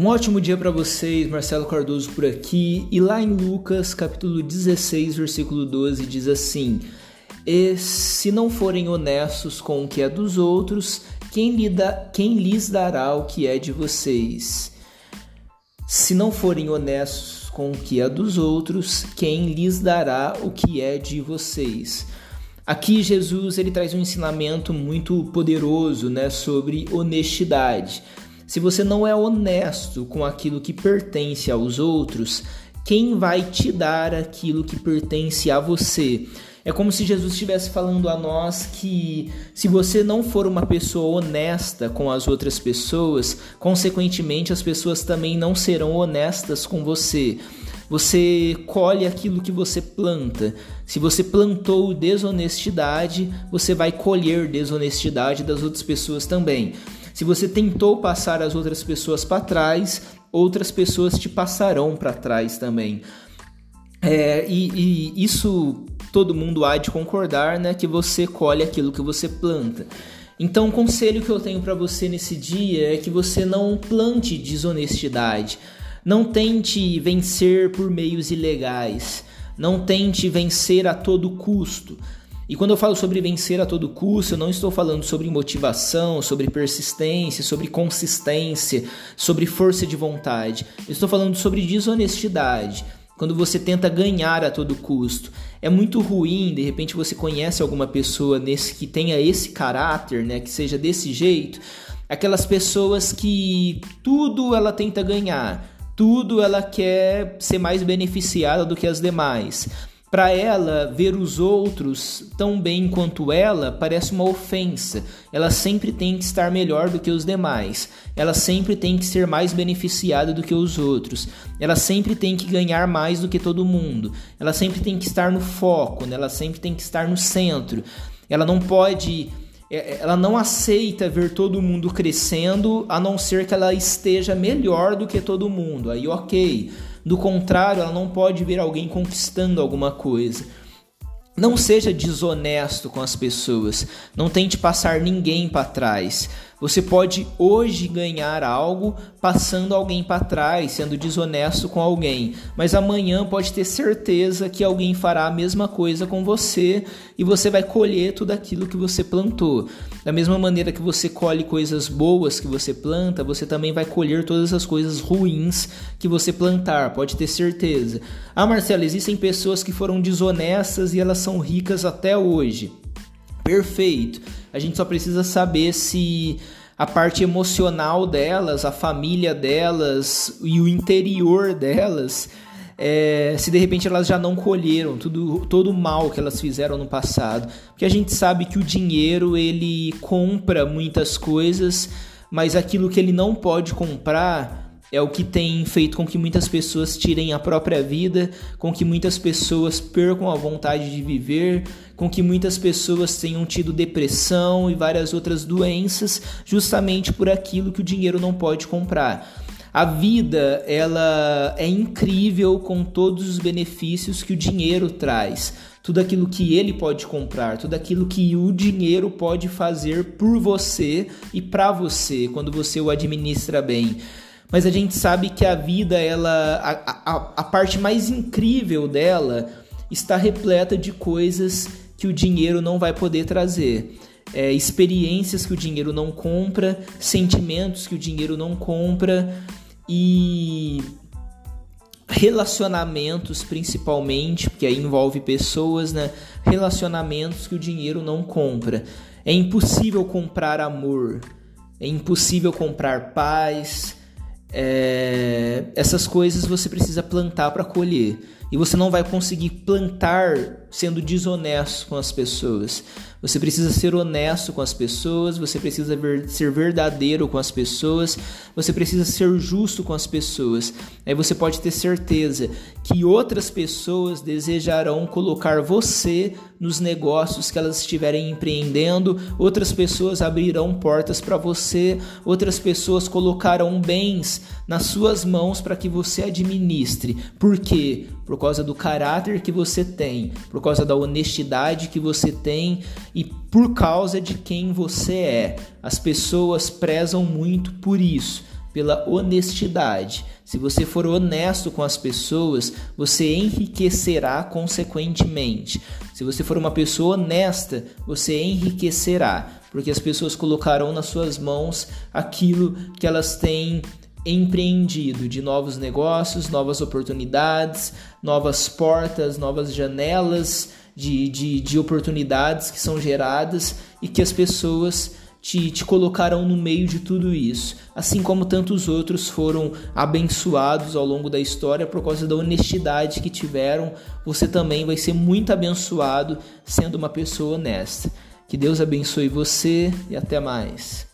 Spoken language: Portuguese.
Um ótimo dia para vocês, Marcelo Cardoso por aqui. E lá em Lucas, capítulo 16, versículo 12, diz assim: E se não forem honestos com o que é dos outros, quem, lhe quem lhes dará o que é de vocês? Se não forem honestos com o que é dos outros, quem lhes dará o que é de vocês? Aqui Jesus ele traz um ensinamento muito poderoso, né, sobre honestidade. Se você não é honesto com aquilo que pertence aos outros, quem vai te dar aquilo que pertence a você? É como se Jesus estivesse falando a nós que se você não for uma pessoa honesta com as outras pessoas, consequentemente as pessoas também não serão honestas com você. Você colhe aquilo que você planta. Se você plantou desonestidade, você vai colher desonestidade das outras pessoas também. Se você tentou passar as outras pessoas para trás, outras pessoas te passarão para trás também. É, e, e, isso todo mundo há de concordar, né? Que você colhe aquilo que você planta. Então, o conselho que eu tenho para você nesse dia é que você não plante desonestidade. Não tente vencer por meios ilegais. Não tente vencer a todo custo. E quando eu falo sobre vencer a todo custo, eu não estou falando sobre motivação, sobre persistência, sobre consistência, sobre força de vontade. Eu estou falando sobre desonestidade. Quando você tenta ganhar a todo custo. É muito ruim, de repente você conhece alguma pessoa nesse que tenha esse caráter, né, que seja desse jeito, aquelas pessoas que tudo ela tenta ganhar, tudo ela quer ser mais beneficiada do que as demais. Para ela, ver os outros tão bem quanto ela parece uma ofensa. Ela sempre tem que estar melhor do que os demais. Ela sempre tem que ser mais beneficiada do que os outros. Ela sempre tem que ganhar mais do que todo mundo. Ela sempre tem que estar no foco, né? ela sempre tem que estar no centro. Ela não pode ela não aceita ver todo mundo crescendo a não ser que ela esteja melhor do que todo mundo. Aí, ok. Do contrário, ela não pode ver alguém conquistando alguma coisa. Não seja desonesto com as pessoas. Não tente passar ninguém para trás. Você pode hoje ganhar algo passando alguém para trás, sendo desonesto com alguém, mas amanhã pode ter certeza que alguém fará a mesma coisa com você e você vai colher tudo aquilo que você plantou. Da mesma maneira que você colhe coisas boas que você planta, você também vai colher todas as coisas ruins que você plantar, pode ter certeza. Ah, Marcelo, existem pessoas que foram desonestas e elas são ricas até hoje. Perfeito. A gente só precisa saber se a parte emocional delas, a família delas e o interior delas, é, se de repente elas já não colheram tudo, todo o mal que elas fizeram no passado. Porque a gente sabe que o dinheiro ele compra muitas coisas, mas aquilo que ele não pode comprar é o que tem feito com que muitas pessoas tirem a própria vida, com que muitas pessoas percam a vontade de viver, com que muitas pessoas tenham tido depressão e várias outras doenças, justamente por aquilo que o dinheiro não pode comprar. A vida, ela é incrível com todos os benefícios que o dinheiro traz. Tudo aquilo que ele pode comprar, tudo aquilo que o dinheiro pode fazer por você e para você quando você o administra bem mas a gente sabe que a vida, ela, a, a, a parte mais incrível dela está repleta de coisas que o dinheiro não vai poder trazer. É, experiências que o dinheiro não compra, sentimentos que o dinheiro não compra e relacionamentos principalmente, porque aí envolve pessoas, né? Relacionamentos que o dinheiro não compra. É impossível comprar amor, é impossível comprar paz, é, essas coisas você precisa plantar para colher. E você não vai conseguir plantar sendo desonesto com as pessoas. Você precisa ser honesto com as pessoas, você precisa ver, ser verdadeiro com as pessoas, você precisa ser justo com as pessoas. Aí você pode ter certeza que outras pessoas desejarão colocar você nos negócios que elas estiverem empreendendo, outras pessoas abrirão portas para você, outras pessoas colocarão bens nas suas mãos para que você administre. Por quê? Por causa do caráter que você tem, por causa da honestidade que você tem e por causa de quem você é. As pessoas prezam muito por isso. Pela honestidade. Se você for honesto com as pessoas, você enriquecerá consequentemente. Se você for uma pessoa honesta, você enriquecerá, porque as pessoas colocarão nas suas mãos aquilo que elas têm empreendido de novos negócios, novas oportunidades, novas portas, novas janelas de, de, de oportunidades que são geradas e que as pessoas te, te no meio de tudo isso. Assim como tantos outros foram abençoados ao longo da história por causa da honestidade que tiveram, você também vai ser muito abençoado sendo uma pessoa honesta. Que Deus abençoe você e até mais.